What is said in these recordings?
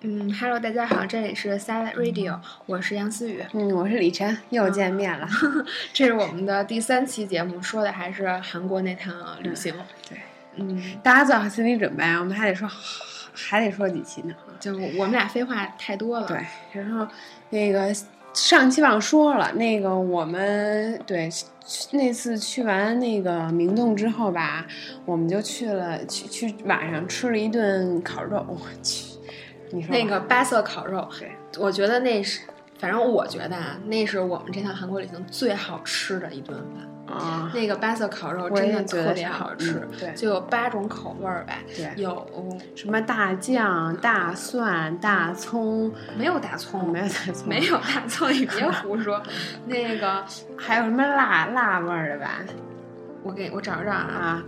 嗯，Hello，大家好，这里是 Silent Radio，我是杨思雨。嗯，我是李晨，又见面了。这是我们的第三期节目，说的还是韩国那趟旅行。对，嗯，大家做好心理准备啊，我们还得说，还得说几期呢。就我们俩废话太多了。对，然后那个上期忘说了，那个我们对那次去完那个明洞之后吧，我们就去了去去晚上吃了一顿烤肉，我去。你说那个八色烤肉，对，我觉得那是，反正我觉得啊，那是我们这趟韩国旅行最好吃的一顿饭。啊。那个八色烤肉真的特别好吃，对，就有八种口味儿吧，对，有什么大酱、大蒜、大葱，没有大葱，没有大葱，没有大葱，你别胡说。那个还有什么辣辣味儿的吧？我给我找找啊，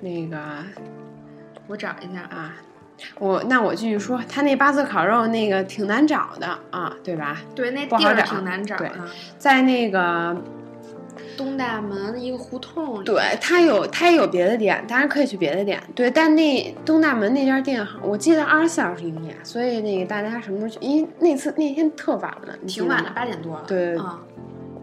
那个。我找一下啊。我那我继续说，他那八色烤肉那个挺难找的啊，对吧？对，那地儿挺难找的，在那个东大门一个胡同里。对，他有他也有别的店，大家可以去别的店。对，但那东大门那家店，我记得二十四小时营业，所以那个大家什么时候去？因为那次那天特晚了，挺晚的，八点多了。对对。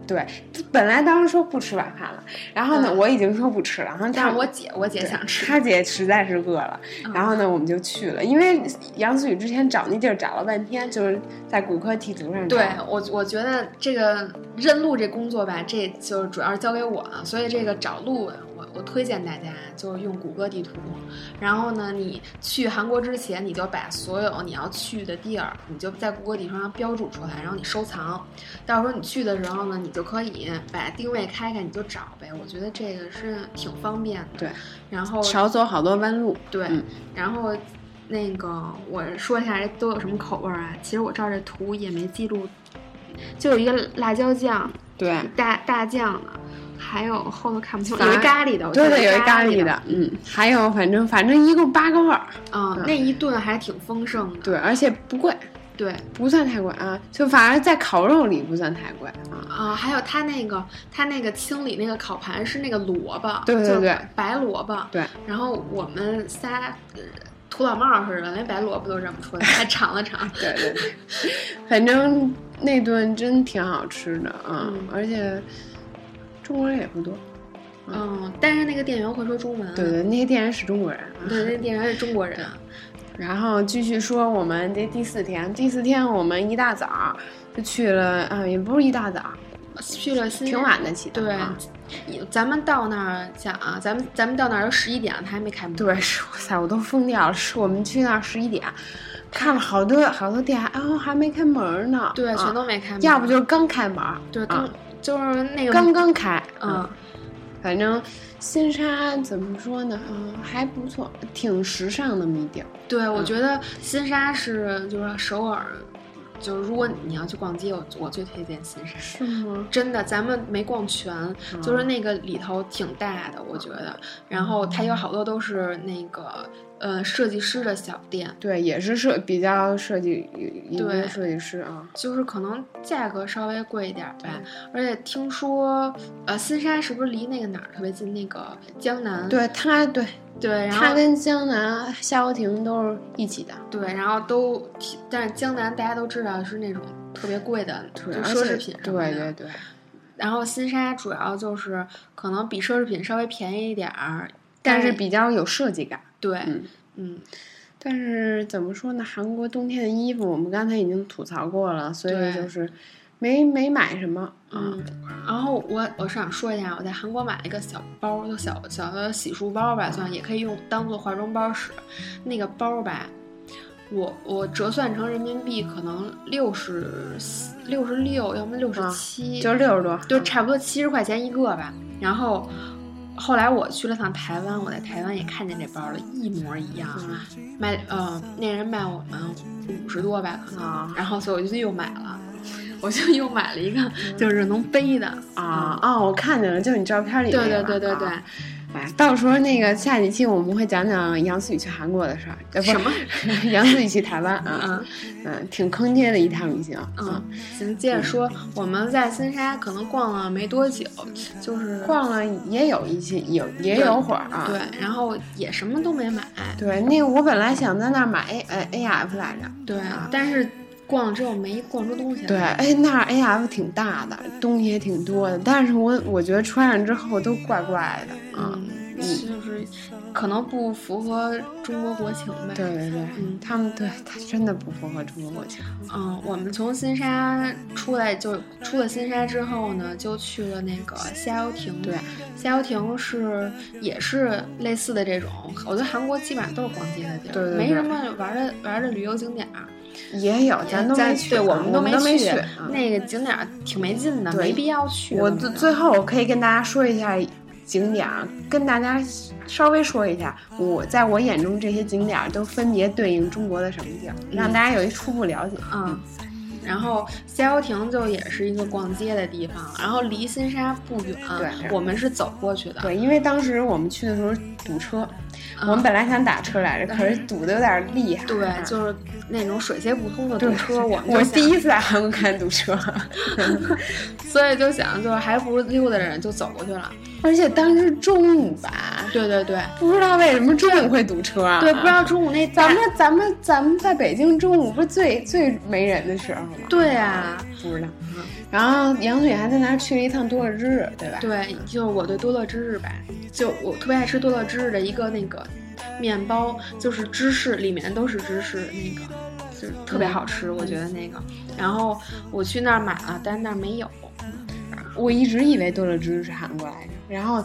对，本来当时说不吃晚饭了，然后呢，我已经说不吃了。然后但是我姐，我姐想吃，她姐实在是饿了，然后呢，我们就去了。因为杨思雨之前找那地儿找了半天，就是在骨科地图上。对我，我觉得这个认路这工作吧，这就主要是交给我了，所以这个找路。我我推荐大家就是用谷歌地图，然后呢，你去韩国之前，你就把所有你要去的地儿，你就在谷歌地图上标注出来，然后你收藏。到时候你去的时候呢，你就可以把定位开开，你就找呗。我觉得这个是挺方便的。对，然后少走好多弯路。对，然后那个我说一下都有什么口味啊？其实我照这图也没记录，就有一个辣椒酱，对，大大酱的。还有后头看不清，有一咖喱的，对对，有一咖喱的，嗯，还有反正反正一共八个味儿，嗯，那一顿还挺丰盛的，对，而且不贵，对，不算太贵啊，就反而在烤肉里不算太贵啊，啊，还有他那个他那个清理那个烤盘是那个萝卜，对对对，白萝卜，对，然后我们仨土老帽似的，连白萝卜都认不出来，还尝了尝，对对对，反正那顿真挺好吃的啊，而且。中国人也不多，嗯，但是那个店员会说中文。对对，那些店员是中国人。对，那店员是中国人。然后继续说，我们这第四天，第四天我们一大早就去了，啊，也不是一大早，去了挺晚的起的。对，咱们到那儿讲啊，咱们咱们到那儿都十一点了，他还没开门。对，是哇塞，我都疯掉了。是我们去那儿十一点，看了好多好多店，啊，还没开门呢。对，全都没开门。要不就是刚开门。对，刚。就是那个刚刚开，嗯，反正新沙怎么说呢？嗯，还不错，挺时尚的米店。对，我觉得新沙是就是首尔，就是如果你要去逛街，我我最推荐新沙。是吗？真的，咱们没逛全，就是那个里头挺大的，我觉得。然后它有好多都是那个。呃，设计师的小店，对，也是设比较设计一个设计师啊，就是可能价格稍微贵一点吧。而且听说，呃，新沙是不是离那个哪儿特别近？那个江南，对，它对对，它跟江南夏侯亭都是一起的。对，然后都，但是江南大家都知道是那种特别贵的，就奢侈品。对对对。然后新沙主要就是可能比奢侈品稍微便宜一点儿，但是比较有设计感。对，嗯，但是怎么说呢？韩国冬天的衣服，我们刚才已经吐槽过了，所以就是没没买什么。嗯，然后我我是想说一下，我在韩国买了一个小包，就小小的洗漱包吧，算也可以用当做化妆包使。那个包吧，我我折算成人民币可能六十六十六，要么六十七，就六十多，就差不多七十块钱一个吧。然后。后来我去了趟台湾，我在台湾也看见这包了，一模一样，卖呃那人卖我们五十多吧可能，然后所以我就又买了，我就又买了一个，就是能背的啊哦！我看见了，就是你照片里对对对对对，哎，到时候那个下几期我们会讲讲杨思雨去韩国的事儿，什么？杨思雨去台湾啊，嗯嗯，挺坑爹的一趟旅行。嗯，行，接着说，我们在新沙可能逛了没多久，就是逛了也有一些，有也有会儿啊。对，然后也什么都没买。对，那我本来想在那儿买 A 呃 A F 来着。对，但是逛了之后没逛出东西来。对，哎，那儿 A F 挺大的，东西也挺多的，但是我我觉得穿上之后都怪怪的啊。嗯，就是可能不符合中国国情呗。对对对，嗯，他们对他真的不符合中国国情。嗯，我们从新沙出来，就出了新沙之后呢，就去了那个虾游亭。对，虾游亭是也是类似的这种，我觉得韩国基本上都是逛街的地儿，对对对没什么玩的玩的旅游景点儿。也有，咱都没去，对，我们都没去。啊那个景点儿挺没劲的，没必要去。我最最后我可以跟大家说一下景点儿，跟大家稍微说一下，我在我眼中这些景点儿都分别对应中国的什么地儿，让大家有一初步了解。嗯。然后逍遥亭就也是一个逛街的地方，然后离新沙不远，对，我们是走过去的。对，因为当时我们去的时候堵车，嗯我们本来想打车来着，可是堵的有点厉害。对，啊就是那种水泄不通的堵车，我们我第一次在韩国看堵车，所以就想，就是还不如溜达着就走过去了。而且当时中午吧，对对对不知道为什么中午会堵车啊？对，不知道中午那咱们咱们咱们在北京中午不是最最没人的时候吗？对啊，不知道。然后杨雪还在那儿去了一趟多乐之日，对吧？对，就是我对多乐之日吧，就我特别爱吃多乐之日的一个那个面包，就是芝士，里面都是芝士，那个就是特别好吃，我觉得那个。然后我去那儿买了，但是那儿没有。我一直以为多乐之日是韩国来着，然后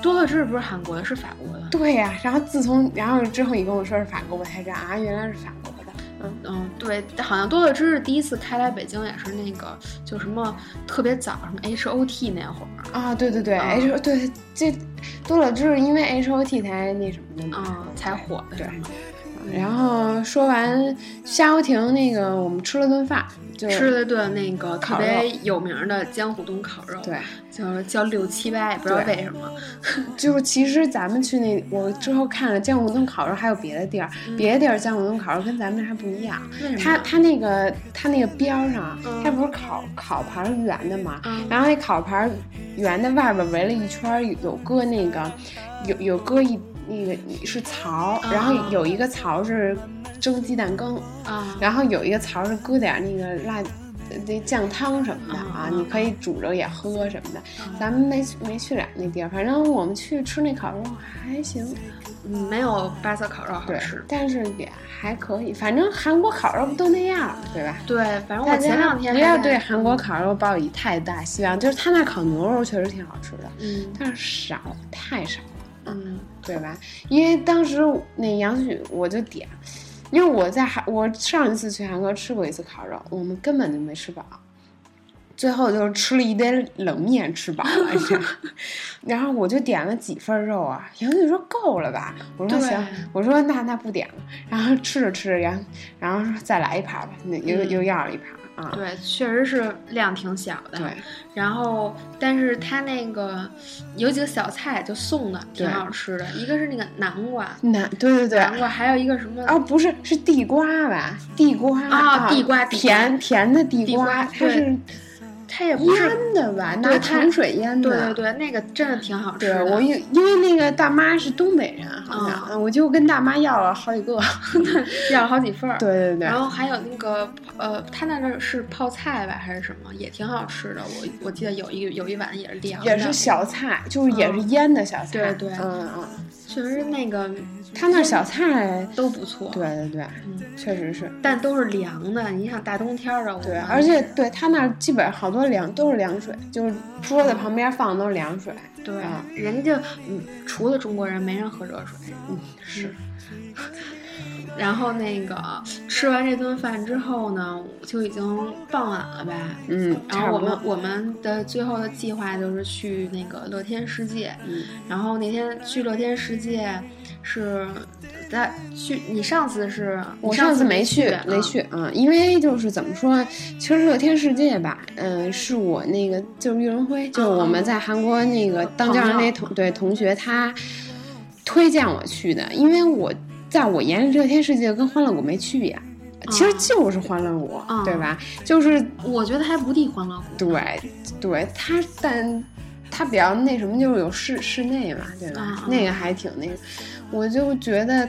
多乐之日不是韩国的，是法国的。对呀、然后自从然后之后你跟我说是法国，我才知道啊，原来是法国的。嗯嗯，对，好像多乐之日第一次开来北京也是那个，就什么特别早，什么 H O T 那会儿，啊，对对对、嗯 h 对这多乐之日因为 H O T 才那什么的嘛。嗯，才火的。对然后说完夏侯亭那个，我们吃了顿饭，就吃了顿那个特别有名的江湖东烤肉，对，就是叫六七八，也不知道为什么。就是其实咱们去那，我之后看了江湖东烤肉还有别的地儿，嗯别的地儿江湖东烤肉跟咱们那还不一样。为什么？它它那个它那个边儿上，嗯它不是烤烤盘儿圆的嘛？嗯然后那烤盘儿圆的外边围了一圈儿，有搁那个有有搁一那个是槽，嗯然后有一个槽是蒸鸡蛋羹，啊，然后有一个槽是搁点那个辣。那酱汤什么的啊，嗯你可以煮着也喝什么的。嗯咱们没没去了那地儿，反正我们去吃那烤肉还行，嗯，没有巴色烤肉好吃，。但是也还可以。反正韩国烤肉不都那样，对吧？对，反正我前两天不要对韩国，烤肉抱以太大希望，就是他那烤牛肉确实挺好吃的，嗯但是少太少了，嗯对吧？因为当时那杨许我就点，因为我在韩我上一次去韩国吃过一次烤肉，我们根本就没吃饱。最后就是吃了一堆冷面，吃饱了，你知道吗 然后我就点了几份肉啊，杨许说够了吧？我说对行，我说那那不点了。然后吃着吃着，然后然后说再来一盘吧，那又、嗯又要了一盘啊。对，确实是量挺小的。对，然后，但是它那个有几个小菜就送的，挺好吃的。一个是那个南瓜，南对对对，南瓜，还有一个什么？哦，不是，是地瓜吧？地瓜啊地瓜地瓜甜甜的地地瓜它对是它也不是，腌的吧？拿对它糖水腌的。对对对，那个真的挺好吃的。对我因因为那个大妈是东北人，好像、嗯我就跟大妈要了好几个。要了好几份儿。对对对，然后还有那个呃，他那儿是泡菜吧，还是什么，也挺好吃的。我我记得有一有一碗也是凉的，也是小菜，就是也是腌的小菜。对对嗯嗯，确实那个他那小菜，都不错。对对对，嗯，确实是。但都是凉的。你想大冬天儿的，我对，而且对他那儿基本上好多凉都是凉水，就是桌子旁边放的都是凉水。对啊，人家嗯，除了中国人，没人喝热水。嗯，是。然后那个吃完这顿饭之后呢，就已经傍晚了吧。嗯，然后我。们我们的最后的计划就是去那个乐天世界，嗯然后那天去乐天世界，是在去，你上次是我上次没去，没去啊，因为就是怎么说，其实乐天世界吧，嗯，是我那个就是玉荣辉，就是我们在韩国那个当教那同对同学他推荐我去的，因为我在我眼里乐天世界跟欢乐谷没区别。其实就是欢乐谷，对吧？就是我觉得还不敌欢乐谷。对，对，它，但它比较那什么，就是有室室内嘛，对吧？那个还挺那个，我就觉得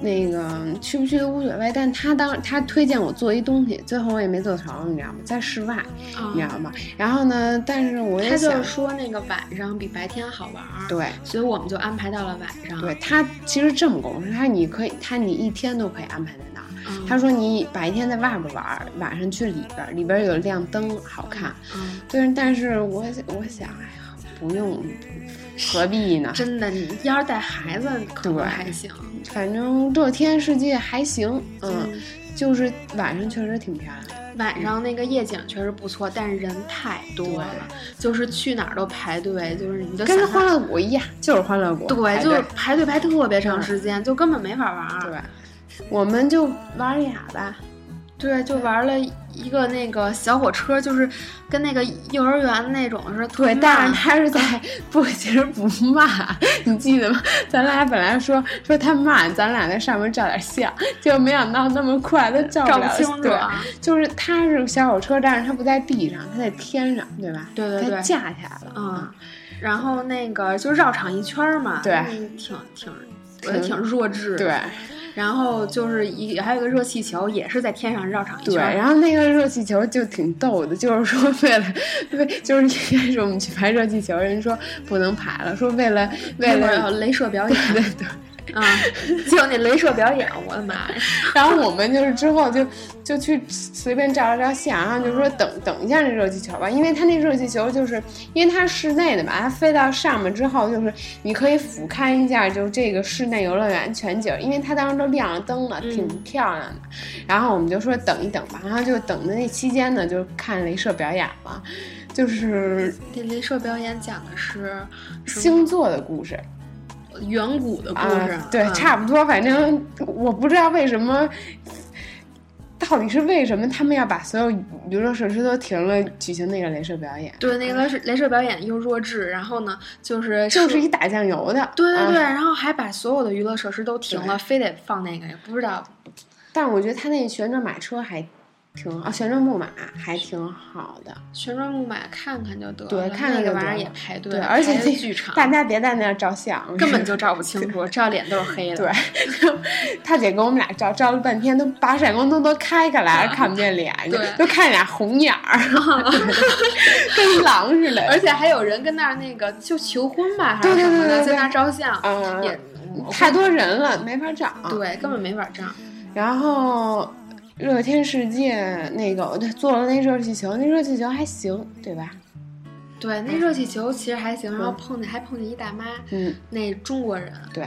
那个去不去都无所谓。但他当他推荐我做一东西，最后我也没做成，你知道吗？在室外，你知道吗？然后呢，但是我也想说那个晚上比白天好玩，对，所以我们就安排到了晚上。对他其实这么跟我说，他你可以，他你一天都可以安排在那儿。他说：“你白天在外边玩，晚上去里边，里边有亮灯，好看。嗯，对。但是我我想，哎呀，不用，何必呢？真的，你要是带孩子，可能还行。反正这天世界还行，嗯，就是晚上确实挺漂亮。晚上那个夜景确实不错，但是人太多了，就是去哪儿都排队，就是你就跟欢乐谷一样，就是欢乐谷，对，就是排队排特别长时间，就根本没法玩。对。”我们就玩俩吧，对，就玩了一个那个小火车，就是跟那个幼儿园那种似的。对，但是他是在 不，其实不慢，你记得吗？咱俩本来说说他慢，咱俩在上面照点相，就没想到那么快都照不清楚。对，就是他是小火车，但是他不在地上，他在天上，对吧？对对对，架起来了。嗯，然后那个就绕场一圈嘛，对，挺挺，我觉得挺弱智。对。然后就是一还有个热气球，也是在天上绕场一圈。对，然后那个热气球就挺逗的，就是说为了，为就是一开始我们去排热气球，人说不能排了，说为了为了镭射表演。对对。啊，就那镭射表演，我的妈呀！然后我们就是之后就就去随便照了照相，然后就说等等一下那热气球吧，因为它那热气球就是因为它是室内的嘛，它飞到上面之后就是你可以俯瞰一下，就这个室内游乐园全景，因为它当时都亮了灯了，挺漂亮的。然后我们就说等一等吧，然后就等的那期间呢，就看镭射表演了，就是这镭射表演讲的是星座的故事。远古的故事，对，差不多。反正我不知道为什么，到底是为什么他们要把所有娱乐设施都停了，举行那个镭射表演？对，那个镭射镭射表演又弱智，然后呢，就是就是一打酱油的。对对对，然后还把所有的娱乐设施都停了，非得放那个，也不知道。但是我觉得他那旋转马车还。挺啊，旋转木马还挺好的。旋转木马看看就得了。对，看那个玩意儿也排队。对，而且那 大家别在那儿照相，根本就照不清楚，照脸都是黑的。对，他姐跟我们俩照，照了半天，都把闪光灯都开开来，看不见脸，都看俩红眼儿，跟狼似的。而且还有人跟那儿那个就求婚吧，还是什么的，在那儿照相，也太多人了，没法照。对，根本没法照。然后。乐天世界那个，对，坐了那热气球，那热气球还行，对吧？对，那热气球其实还行，然后碰见还碰见一大妈，嗯，那中国人，对，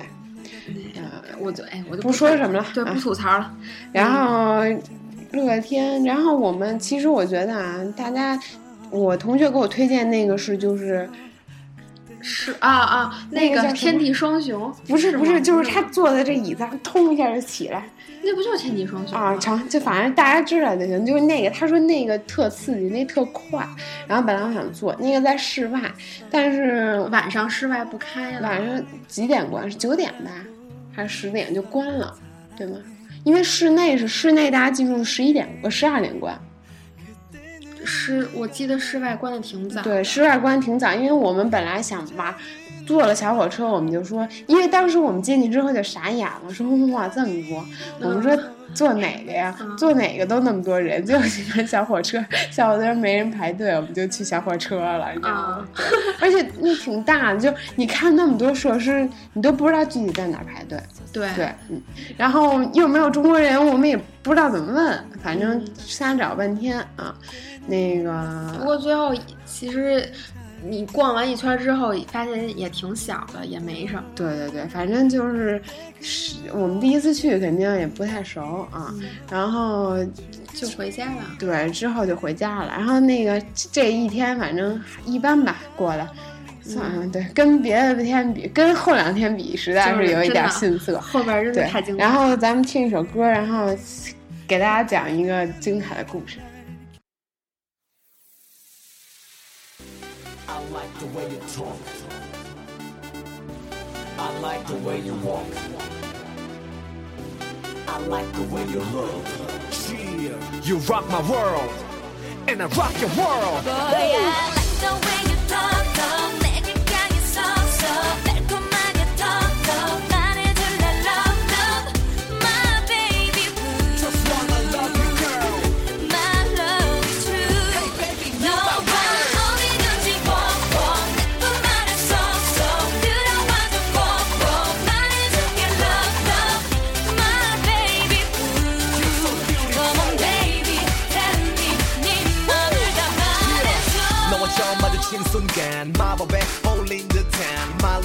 呃，我就哎，我就不说什么了，对，不吐槽了。然后乐天，然后我们其实我觉得啊，大家，我同学给我推荐那个是就是是啊啊，那个天地双雄，不是不是，就是他坐在这椅子上，通一下就起来。那不就是天地双雄啊？成，就反正大家知道就行。就是那个，他说那个特刺激，那特快。然后本来我想做那个在室外，但是晚上室外不开了。晚上几点关？是九点吧，还是十点就关了，对吗？因为室内是室内，大家记住十一点呃十二点关。室我记得室外关的挺早。对，室外关挺早，因为我们本来想玩。坐了小火车，我们就说，因为当时我们进去之后就傻眼了，说哇这么多，我们说坐哪个呀？坐哪个都那么多人，就喜欢小火车，小火车没人排队，我们就去小火车了，你知道吗？而且那挺大的，就你看那么多设施，你都不知道具体在哪排队。对对，嗯，然后又没有中国人，我们也不知道怎么问，反正瞎找半天啊，那个。不过最后其实。你逛完一圈之后，发现也挺小的，也没什么。对对对，反正就是是我们第一次去，肯定也不太熟啊。然后就回家了。对，之后就回家了。然后那个这一天反正一般吧，过了，对，跟别的天比，跟后两天比，实在就是有一点逊色。后边真的太精，彩然。后咱们听一首歌，然后给大家讲一个精彩的故事。Like the way you talk. I like the way you walk. I like the way you look. Yeah, you rock my world, and I rock your world. Boy, I like the way you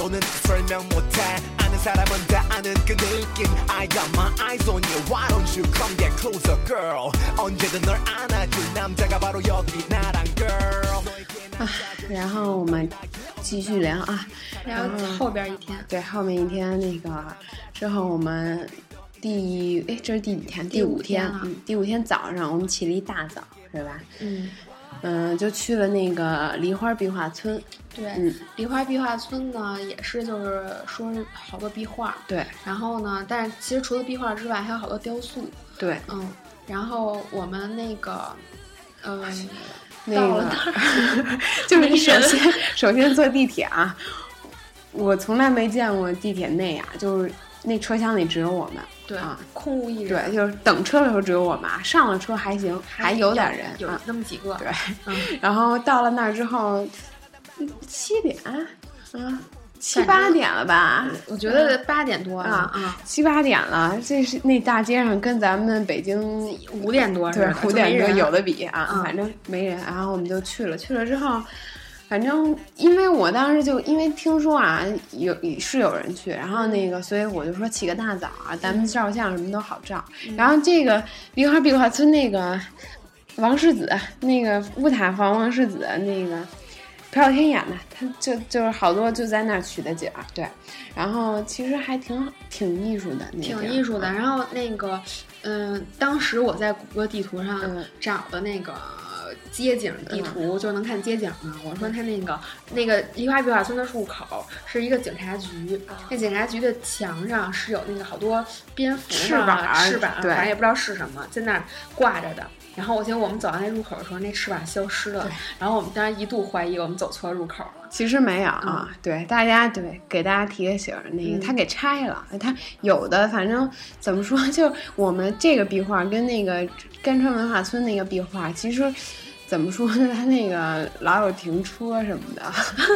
듯한 말로는 설명 못해 아는 사람은 다 아는 그 느낌 I got my eyes on you Why don't you come get closer girl 언제든 널 안아줄 남자가 바로 여기 나란 girl 然后我们继续聊啊，然后后边一天，对，后面一天那个之后我们第哎这是第几天？第五五天天了嗯，第五天早上我们起了一大早，是吧？嗯， 嗯，就去了那个梨花壁画村。对，嗯梨花壁画村呢也是就是说是好多壁画，对然后呢，但是其实除了壁画之外，还有好多雕塑，对，嗯，然后我们那个，嗯、那到了个那儿 就是你首先首先坐地铁啊，我从来没见过地铁内啊，就是那车厢里只有我们。对、啊空无一人，对，就是等车的时候只有我们啊，上了车还行，还有点人有啊。那么几个，对，嗯，然后到了那儿之后，七点啊，七八点了吧？我觉得八点多啊啊，七八点了，这是那大街上跟咱们北京五点多对似的五点多有的比啊，嗯反正没人。然后我们就去了，去了之后，反正因为我当时就因为听说啊有是有人去，然后那个所以我就说起个大早啊，咱们照相什么都好照。然后这个梨花壁画村那个王世子，那个乌塔房王世子那个。朴有天演的，他就就是好多就在那儿取的景儿，对，然后其实还挺挺艺术的，那挺艺术的。然后那个，嗯、当时我在谷歌地图上嗯找的那个街景地图，就能看街景嘛。我说他那个那个梨花壁画村的入口是一个警察局，那警察局的墙上是有那个好多蝙蝠翅膀翅膀，反正也不知道是什么，在那儿挂着的。然后我记得我们走到那入口的时候，那翅膀消失了，然后我们当时一度怀疑我们走错入口了。其实没有啊，对大家对给大家提个醒儿，那个、嗯他给拆了，他有的反正怎么说，就我们这个壁画跟那个甘川文化村那个壁画，其实怎么说呢，他那个老有停车什么的，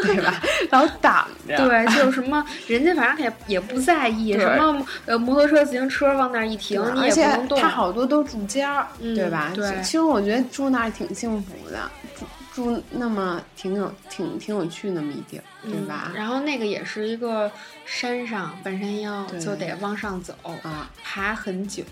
对吧？老挡着，对，就是什么，人家反正也也不在意，什么呃摩托车、自行车往那儿一停，你也不而且能动。他好多都住家对吧？对其实我觉得住那儿挺幸福的，住住那么挺有挺挺有趣那么一地儿，对吧？嗯然后那个也是一个山上半山腰，就得往上走，啊爬很久。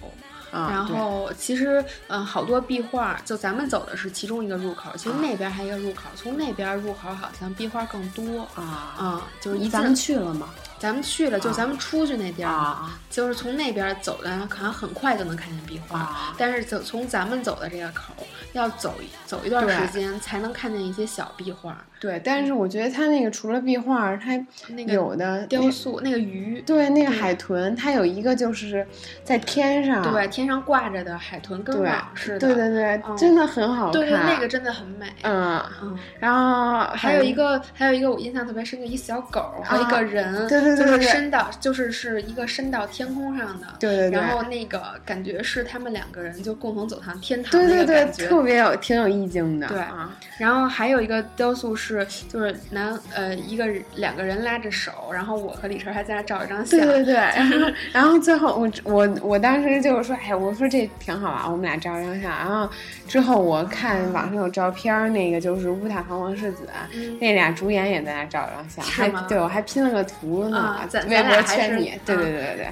啊，然后其实，嗯、好多壁画，就咱们走的是其中一个入口，其实那边还有一个入口，从那边入口好像壁画更多。啊，啊、就是咱们去了吗？咱们去了，就咱们出去那地儿就是从那边走的，可能很快就能看见壁画。啊但是走从咱们走的这个口，要走一走一段时间才能看见一些小壁画，对，但是我觉得它那个除了壁画，它那个有的雕塑那个鱼，对那个海豚，它有一个就是在天上，对，天上挂着的海豚跟对网似的，对对对，嗯。真的很好看。对对，那个真的很美。嗯，嗯，然后还有一个，还有一个我印象特别深，的一小狗和一个人，啊对对对就是对对伸到，就是是一个伸到天空上的，对对对然后那个感觉是他们两个人就共同走向天堂对对对特别有挺有意境的。对啊，然后还有一个雕塑是，就是男呃一个两个人拉着手，然后我和李晨还在那照一张相。对对对，然后然后最后我我我当时就是说，哎，我说这挺好啊，我们俩照一张相。然后之后我看网上有照片儿，那个就是乌塔房王世子，嗯那俩主演也在那照一张相，还对我还拼了个图呢，啊咱微博圈你。对啊对对对对，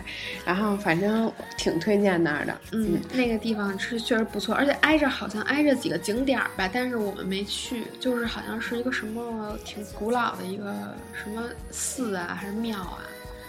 然后反正挺推荐那儿的，嗯，那个地方是确实不错，而且挨着好像挨着几个景点儿吧，但是我们没去，就是好像是一个什么挺古老的一个什么寺啊，还是庙啊。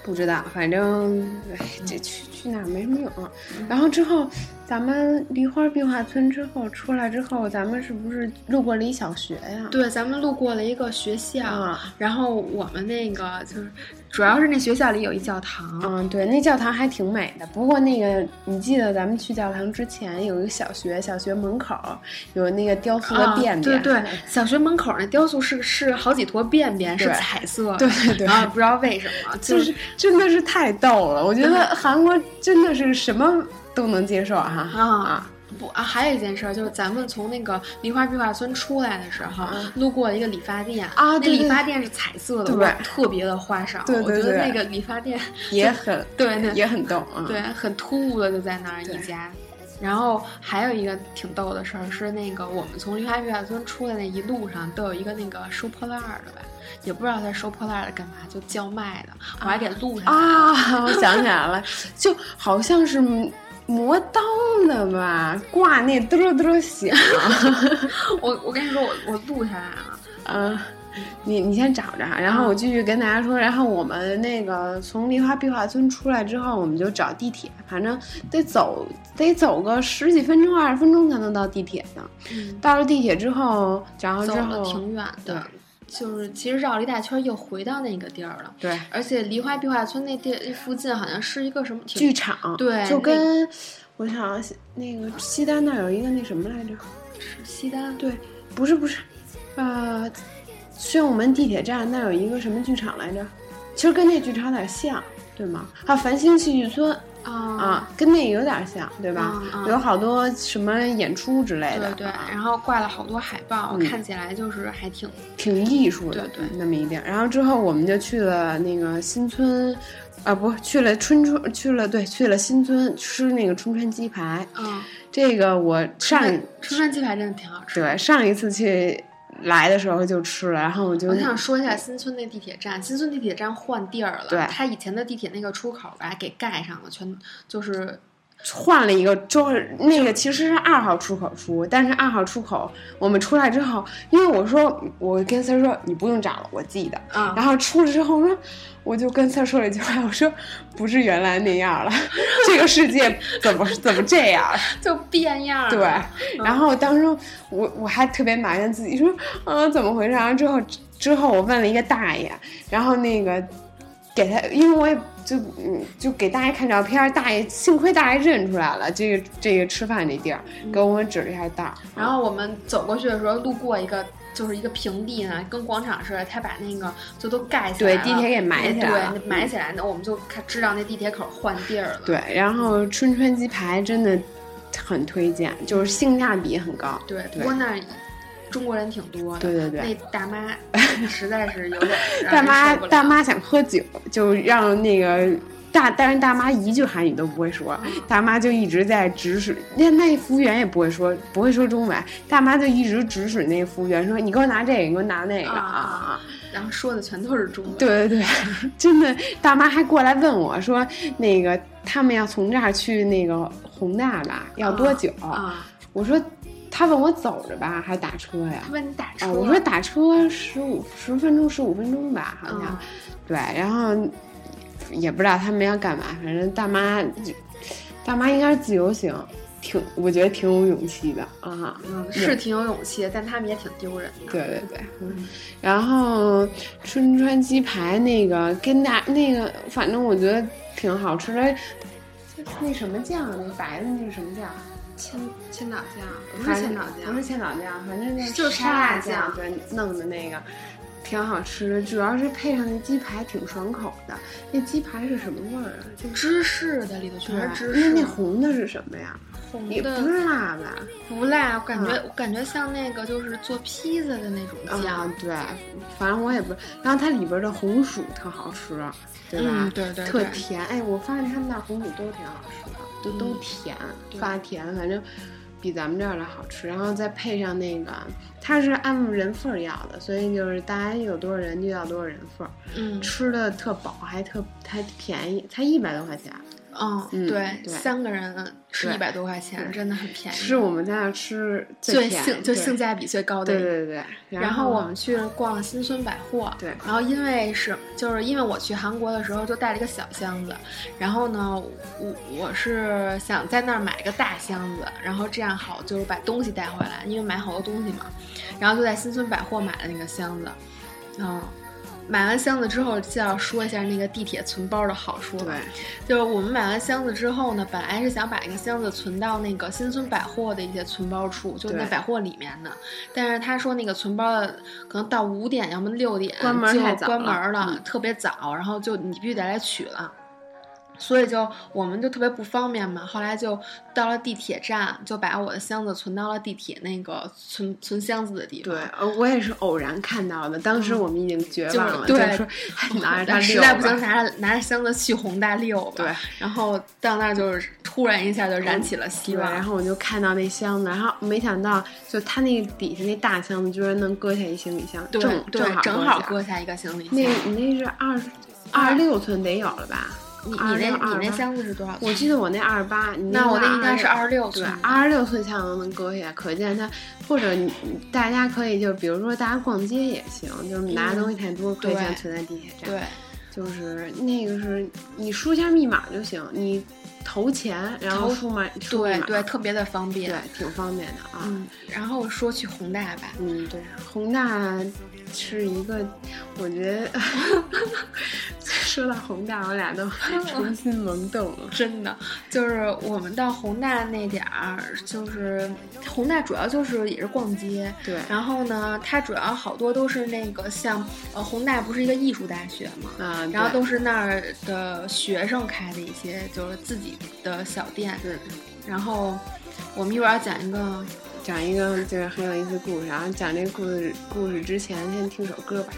不知道，反正哎，这去去哪儿没什么用。然后之后，咱们梨花壁画村之后出来之后，咱们是不是路过了一小学呀？对，咱们路过了一个学校，啊然后我们那个就是，主要是那学校里有一教堂，嗯，对，那教堂还挺美的。不过那个，你记得咱们去教堂之前有一个小学，小学门口有那个雕塑的啊便便。对对，小学门口那雕塑是是好几坨便便，是彩色的，对对对啊不知道为什么，就就是真的是太逗了。我觉得韩国真的是什么都能接受哈啊。不啊，还有一件事儿，就是咱们从那个梨花壁画村出来的时候，路过了一个理发店啊对对理发店是彩色的，对哇特别的花哨。对对对我觉得那个理发店也很对那也很逗啊。对很突兀的就在那儿一家。然后还有一个挺逗的事儿是，那个我们从梨花壁画村出来那一路上都有一个那个收破烂儿的吧，也不知道他收破烂儿的干嘛，就叫卖的，我还给录下来了。啊，我想起来了，就好像是磨刀的吧，挂那嘚儿嘚儿响。我我跟你说，我我录下来了。嗯，你你先找着哈，然后我继续跟大家说，然后我们那个从梨花壁画村出来之后，我们就找地铁，反正得走得走个十几分钟、二十分钟才能到地铁呢。嗯，到了地铁之后，然后之后挺远的对，就是其实绕了一大圈，又回到那个地儿了。对而且梨花壁画村那地那附近好像是一个什么剧场，对就跟我想想那个西单那儿有一个那什么来着？是西单，对，不是不是，呃，宣武门地铁站那儿有一个什么剧场来着？其实跟那剧场有点像，对吗？还有繁星戏剧村啊啊，跟那个有点像，对吧？嗯嗯有好多什么演出之类的，对然后挂了好多海报，嗯看起来就是还挺挺艺术的，对对那么一点。然后之后我们就去了那个新村，啊不，去了春春，去了对，去了新村吃那个春川鸡排。啊。这个我上春春川鸡排真的挺好吃。对上一次去来的时候就吃了，然后我就我想说一下新村那地铁站，新村地铁站换地儿了，对。它以前的地铁那个出口吧给盖上了，全就是换了一个，就是那个其实是二号出口出，但是二号出口我们出来之后，因为我说我跟三儿说你不用找了，我记得。嗯然后出了之后说，我就跟三儿说了一句话，我说不是原来那样了，这个世界怎么怎么这样？就变样了对了。，然后当时我我还特别埋怨自己说，嗯怎么回事？然后之后之后我问了一个大爷，然后那个给他，因为我也就嗯就给大爷看照片儿，大爷幸亏大爷认出来了这个这个吃饭这地儿，给我们指了一下道儿。然后我们走过去的时候，路过一个就是一个平地呢，跟广场似的，他把那个就都盖起来了，对地铁给埋起来了对，那埋起来，那我们就看知道那地铁口换地儿了。对，然后春川鸡排真的很推荐，就是性价比很高。对，不对过那儿中国人挺多的。对对对那大妈实在是有点 让大妈大妈想喝酒，就让那个大，但是大妈一句韩语都不会说，大妈就一直在指使，那那服务员也不会说不会说中文，大妈就一直指使那个服务员说：“你给我拿这个，你给我拿那个啊啊啊！”然后说的全都是中文。对对对，真的，大妈还过来问我说：“那个他们要从这儿去那个宏大吧，要多久？”啊，我说：“他问我走着吧，还是打车呀？”他问你打车，啊，我说打车十五十分钟十五分钟吧，好像，嗯对，然后也不知道他们要干嘛，反正大妈就大妈应该是自由行，挺我觉得挺有勇气的啊，嗯是挺有勇气的，但他们也挺丢人的。对对对，嗯，然后春川鸡排那个跟大那个，反正我觉得挺好吃的，那什么酱，那白的那是什么酱？千千岛酱不是千岛酱，不是千岛酱，反正就是沙拉酱对，弄的那个挺好吃的，主要是配上那鸡排挺爽口的。那鸡排是什么味儿啊？就芝士的里头全是芝士。那那红的是什么呀？红的不是辣吧？不辣，我感觉、啊我感觉像那个就是做披萨的那种酱。啊，对，反正我也不。然后它里边的红薯特好吃，对吧？嗯对对对特甜。哎，我发现他们那儿红薯都挺好吃的，都、都嗯甜，对发甜，反正比咱们这儿的好吃。然后再配上那个，它是按人份儿要的，所以就是大家有多少人就要多少人份儿，嗯，吃的特饱，还特还便宜，才一百多块钱。嗯，嗯对，三个人吃一百多块钱，真的很便宜。是我们在那儿吃最性就对性价比最高的对对对，然后我们去逛新村百货，对然后因为是就是因为我去韩国的时候就带了一个小箱子，然后呢，我我是想在那儿买一个大箱子，然后这样好就是把东西带回来，因为买好多东西嘛，然后就在新村百货买了那个箱子，嗯。买完箱子之后，就要说一下那个地铁存包的好处了。对，就是我们买完箱子之后呢，本来是想把那个箱子存到那个新村百货的一些存包处，就那百货里面的。但是他说那个存包的可能到五点，要么六点关门就太早了关门了，嗯特别早，然后就你必须得来取了。所以就我们就特别不方便嘛，后来就到了地铁站，就把我的箱子存到了地铁那个存存箱子的地方。我也是偶然看到的，当时我们已经绝就是望了，对就说拿着它实在不行，拿着拿着箱子去宏大溜吧。对，然后到那儿就是突然一下就燃起了希对，望。然后我就看到那箱子，然后没想到，就它那底下那大箱子居然能搁下一行李箱，对正正好搁下。搁下一个行李箱。那你那是二二十六寸得有了吧？你你那你那28箱子是多少？我记得我那二十八，你那我那那应该是26 26对寸，二十六寸箱子能搁下，可见它或者大家可以就比如说大家逛街也行，就是拿东西太多，可以先存在地铁站。对，就是那个是你输一下密码就行，你投钱然后投输码输密码对对，特别的方便。对，挺方便的啊。嗯，然后说去宏大吧，嗯，对，宏大是一个，我觉得 说到宏大，我俩都 重新萌动了。真的就是我们到宏大那点儿，就是宏大主要就是也是逛街。对，然后呢，它主要好多都是那个像呃宏大不是一个艺术大学嘛，啊，然后都是那儿的学生开的一些就是自己的小店。对然后我们一会儿要讲一个，讲一个就是很有意思的故事，然后讲这个故事故事之前，先听首歌吧。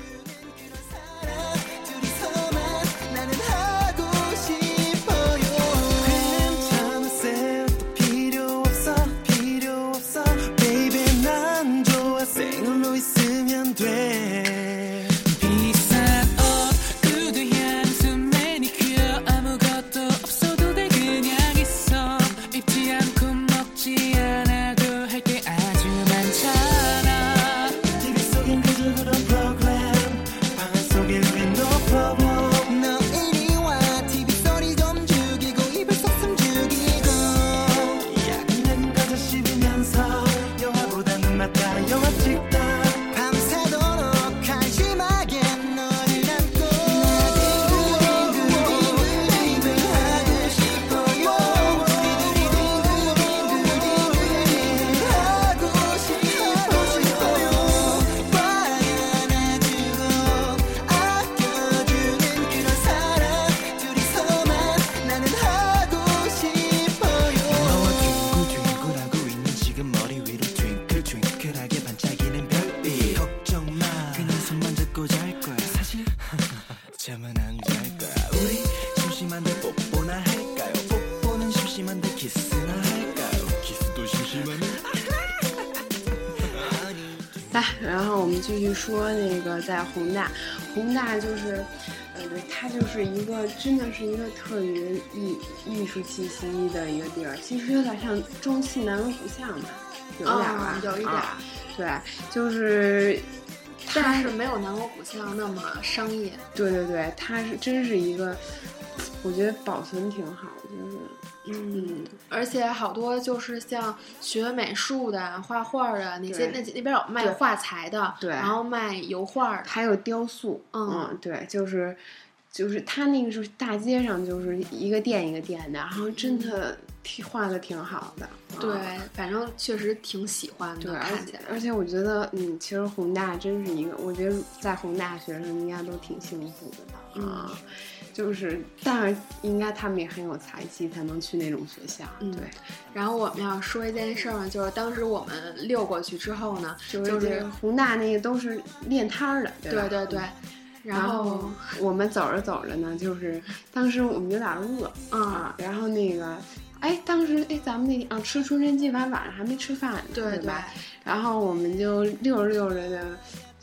然后我们继续说那个在宏大，宏大就是，呃，对，它就是一个真的是一个特别艺艺术气息的一个地儿，其实有点像中戏南锣鼓巷吧，有点儿吧，啊有一点儿。啊对，就是但是没有南锣鼓巷那么商业。对对对，它是真是一个，我觉得保存挺好，就是嗯，而且好多就是像学美术的、画画的那些，那那边有卖对画材的，对然后卖油画的，还有雕塑，嗯对，就是就是他那个是大街上就是一个店一个店的，然后真的挺画的挺好的，啊对，反正确实挺喜欢对，的，而看起来。且而且我觉得，嗯，其实宏大真是一个，我觉得在宏大学生应该都挺幸福的吧，嗯啊，就是，但是应该他们也很有才气，才能去那种学校，嗯对，然后我们要说一件事儿呢，就是当时我们溜过去之后呢，就是就这个宏大那个都是练摊儿的，对吧？对对对，然然后后我们走着走着呢，就是当时我们有点饿嗯，啊，然后那个，哎，当时哎，咱们那天啊吃春春鸡，反正晚上还没吃饭呢，对对吧？然后我们就溜着溜着的，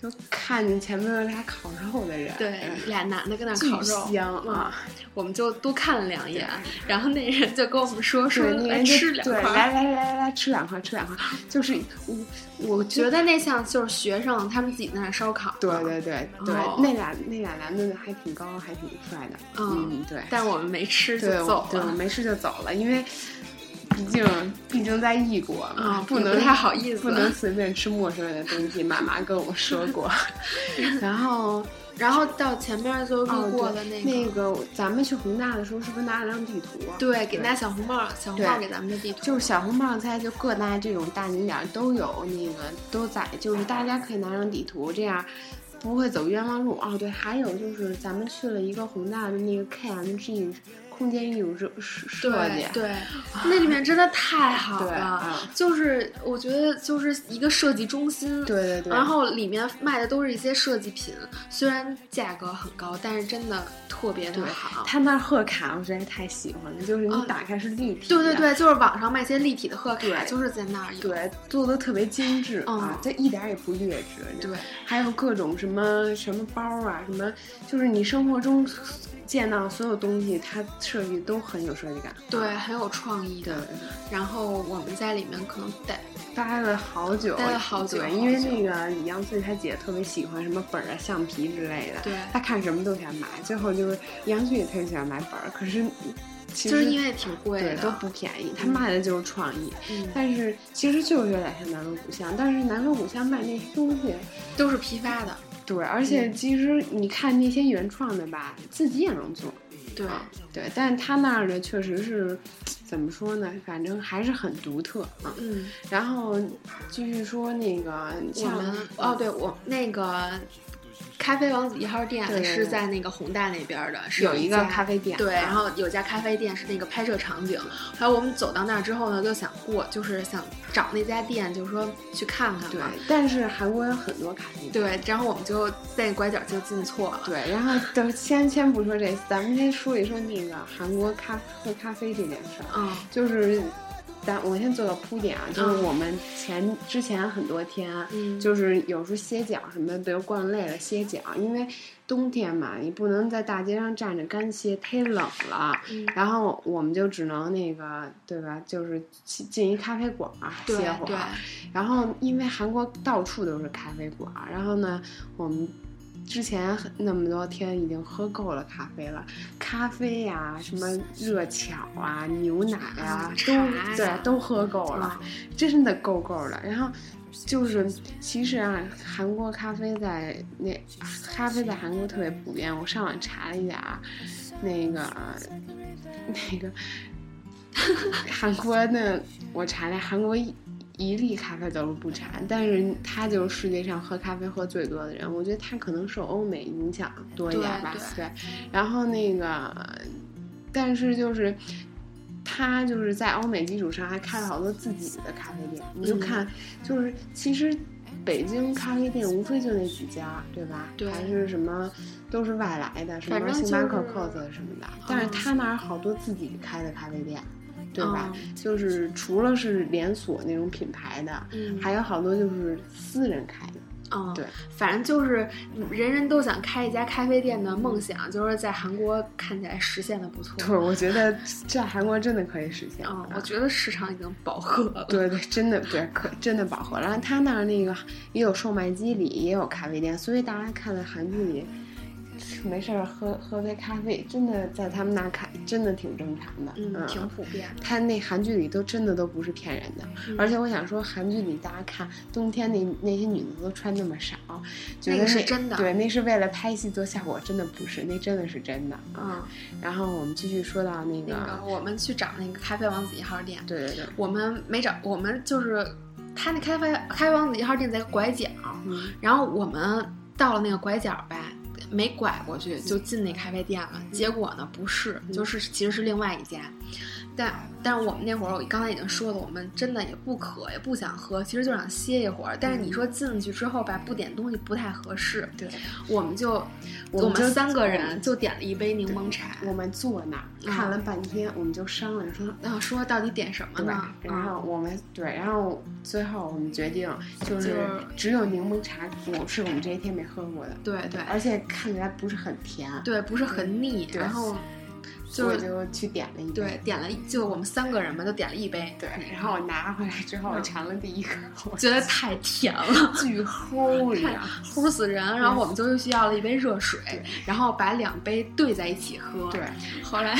就看见前面有俩烤肉的人，对，嗯俩男的跟那烤肉，嗯香啊！我们就多看了两眼，然后那人就跟我们说说对，那来吃两块来来来来来吃两块，吃两块，就是我我觉觉得那像就是学生他们自己在那烧烤，对对对对，哦那俩那俩男的还挺高，还挺帅的，嗯嗯，对，但我们没吃就走了对，我了，没吃就走了，因为毕竟毕竟在异国嘛，啊，不能不太好意思，不能随便吃陌生人的东西，妈妈跟我说过。然后然后到前面就哦路过的对那那个，咱们去宏大的时候是不是拿了张地图啊？对，给拿小红帽，小红帽给咱们的地图，就是小红帽在就各大这种大景点儿都有那个都在，就是大家可以拿张地图，这样不会走冤枉路。哦，对，还有就是咱们去了一个宏大的那个 KMG 空间艺术设设设计对，对，那里面真的太好了，啊就是我觉得就是一个设计中心，对对对，然后里面卖的都是一些设计品，虽然价格很高，但是真的特别的对好。他那儿贺卡我实在太喜欢了，就是你嗯打开是立体的，对对对，就是网上卖些立体的贺卡，对就是在那儿。对，做的特别精致、嗯啊，这一点儿也不劣质。对，还有各种什么什么包啊，什么就是你生活中见到所有东西，它设计都很有设计感。对，很有创意对的。，然后我们在里面可能待待了好久，待了好久因为那个李阳翠他姐特别喜欢什么本儿啊、橡皮之类的，对他看什么都想买。最后就是李阳翠也特别喜欢买本儿，可是其实就是因为挺贵的，对都不便宜，他卖的就是创意。嗯，但是其实就是有点像南锣鼓巷，但是南锣鼓巷卖那些东西，都是批发的。对，而且其实你看那些原创的吧，自己也能做，对，对，但是他那儿的确实是怎么说呢？反正还是很独特啊。嗯，然后继续说那个，我们哦，对我那个咖啡王子一号店是在那个宏大那边儿的，是有一个咖啡店对，啊然后有家咖啡店是那个拍摄场景。还有我们走到那儿之后呢，就想过，就是想找那家店，就是说去看看对嘛。，但是韩国有很多咖啡店。对，然后我们就在拐角就进错了。对，然后等先先不说这，咱们先说一说那个韩国咖喝咖啡这件事儿。嗯，就是，咱我先做个铺垫啊，就是嗯我们前之前很多天，嗯就是有时候歇脚什么的，比如逛累了歇脚，因为冬天嘛，你不能在大街上站着干歇，忒冷了。嗯然后我们就只能那个，对吧？就是进进一咖啡馆儿歇会儿。然后因为韩国到处都是咖啡馆儿，然后呢，我们之前那么多天已经喝够了咖啡了，咖啡呀、什么热巧啊、牛奶啊，都对都喝够了，真的够够的。然后就是其实啊，韩国咖啡在那咖啡在韩国特别普遍，我上网查了一下啊，那个 那个韩国的，我查了韩国一一粒咖啡豆不产，但是他就是世界上喝咖啡喝最多的人。我觉得他可能受欧美影响多一点吧。对对，然后那个，但是就是。他就是在欧美基础上还开了好多自己的咖啡店，你就嗯看，就是其实北京咖啡店无非就那几家，对吧？对还是什么都是外来的，什么星巴克、就是 COS 什么的。但是他那儿好多自己开的咖啡店，对吧？嗯就是除了是连锁那种品牌的，嗯，还有好多就是私人开的。嗯，对，反正就是人人都想开一家咖啡店的梦想，就是在韩国看起来实现的不错。对，我觉得在韩国真的可以实现。嗯，我觉得市场已经饱和了。对对，真的对，可真的饱和了。然后他那儿那个也有售卖机里，也有咖啡店，所以大家看的韩剧里，没事儿喝喝杯咖啡，真的在他们那儿看，真的挺正常的。嗯，挺普遍的。他那韩剧里都真的都不是骗人的，嗯而且我想说，韩剧里大家看冬天那那些女的都穿那么少，觉得那个是真的对，那是为了拍戏做效果，真的不是，那真的是真的。嗯，然后我们继续说到那个，那个我们去找那个咖啡王子一号店，对对对，我们没找，我们就是他那咖啡咖啡王子一号店在拐角，嗯然后我们到了那个拐角呗，没拐过去就进那咖啡店了。结果呢，不是，就是其实是另外一家。但但是我们那会儿，我刚才已经说了，我们真的也不渴，也不想喝，其实就想歇一会儿。但是你说进去之后吧，不点东西不太合适，对，我们就我我们就三个人就点了一杯柠檬茶，我们坐那儿看了半天，我们就商量说，然后说到底点什么对呢？，然后我们对，然后最后我们决定就就是是只有柠檬茶，我是我们这一天没喝过的，对对而且看起来不是很甜，对，不是很腻，然后就是我就去点了一杯对，点了就我们三个人嘛，就点了一杯，对，然后我拿回来之后，我嗯尝了第一口，我觉得太甜了。巨齁呀！齁死人，然后我们就又需要了一杯热水，然后把两杯兑在一起喝。对，后来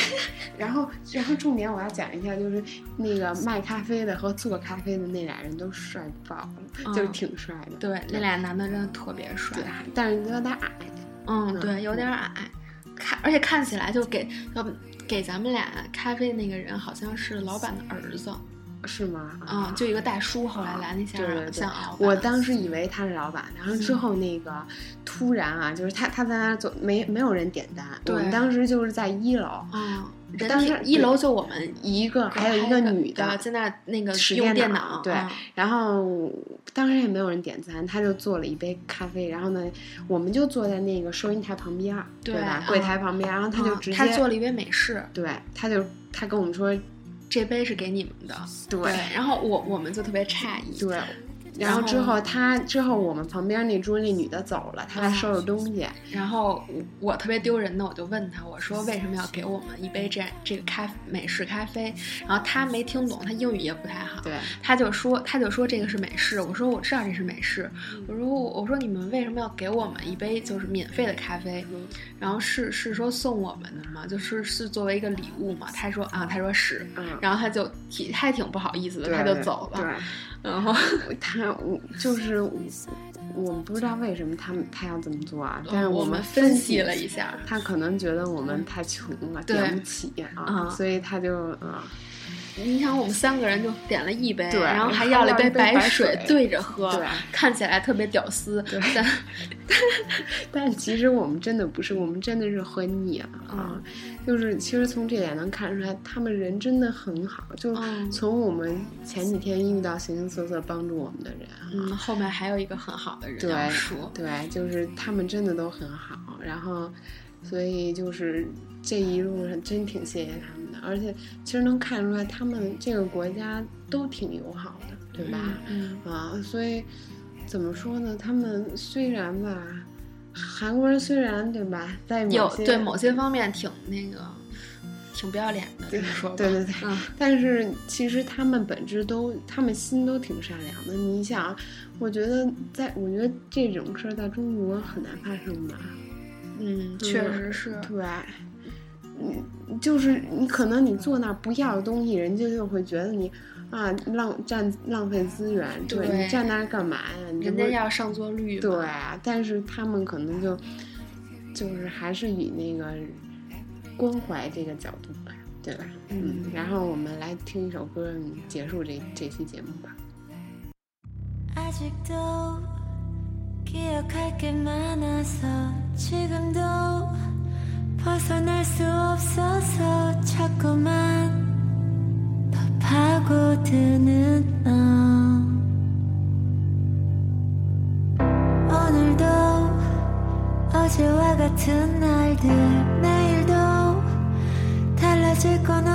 然后，然后重点我要讲一下，就是那个卖咖啡的和做咖啡的那俩人都帅爆了，嗯就是挺帅的。对那俩男的真的特别帅对，，但是有点矮。嗯，对，有点矮，看而且看起来就给要给咱们俩咖啡的那个人好像是老板的儿子，是吗？嗯，就一个大叔，后来来那下对对对。我当时以为他是老板，然后之后那个突然啊，就是他他在那儿做，没没有人点单，我们对当时就是在一楼，嗯，当时一楼就我们一个还有一个女的，在那那个使用电脑，对嗯然后当时也没有人点赞，他就做了一杯咖啡，然后呢，我们就坐在那个收银台旁边儿，对对吧？嗯柜台旁边，然后他就嗯直接，他做了一杯美式，对，他就他跟我们说，这杯是给你们的，对。然后我我们就特别诧异，对，然然后后之后他之后我们旁边那桌那女的走了，她来收拾东西，然后我特别丢人的，我就问他，我说为什么要给我们一杯这这个咖美式咖啡？然后他没听懂，他英语也不太好，对，他就说他就说这个是美式，我说我知道这是美式，我说我说你们为什么要给我们一杯就是免费的咖啡？然后是是说送我们的吗？就是是作为一个礼物吗？他说啊，他说是，嗯，然后他就挺他还挺不好意思的，对他就走了，对，然后他我就是我们不知道为什么他们他要这么做啊，但是嗯我们分析析了一下，他可能觉得我们太穷了，对点不起啊，嗯所以他就嗯。你想，我们三个人就点了一杯，对然后还还要了一杯白水水对着喝，对看起来特别屌丝。对但 但其实我们真的不是，我们真的是喝腻了啊！嗯就是其实从这点能看出来，他们人真的很好。就嗯从我们前几天遇到形形色色帮助我们的人啊，嗯，后面还有一个很好的人对对，就是他们真的都很好。然后，所以就是这一路上真挺谢谢他们的，而且其实能看出来，他们这个国家都挺友好的，对吧？嗯，啊，所以怎么说呢？他们虽然吧，韩国人虽然对吧，在某有些对某些方面挺那个，挺不要脸的，这么说吧。对对对，嗯，但是其实他们本质都，他们心都挺善良的。你想，我觉得在，我觉得这种事儿在中国很难发生吧？嗯，确实是。对，嗯，就是你可能你坐那儿不要的东西，人家就会觉得你啊浪占浪费资源，对对你站那儿干嘛呀？你这人家要上座率嘛，对，但是他们可能就就是还是以那个关怀这个角度吧，对吧？嗯然后我们来听一首歌，结束这这期节目吧。 파고드는 너 오늘도 어제와 같은 날들 내일도 달라질 건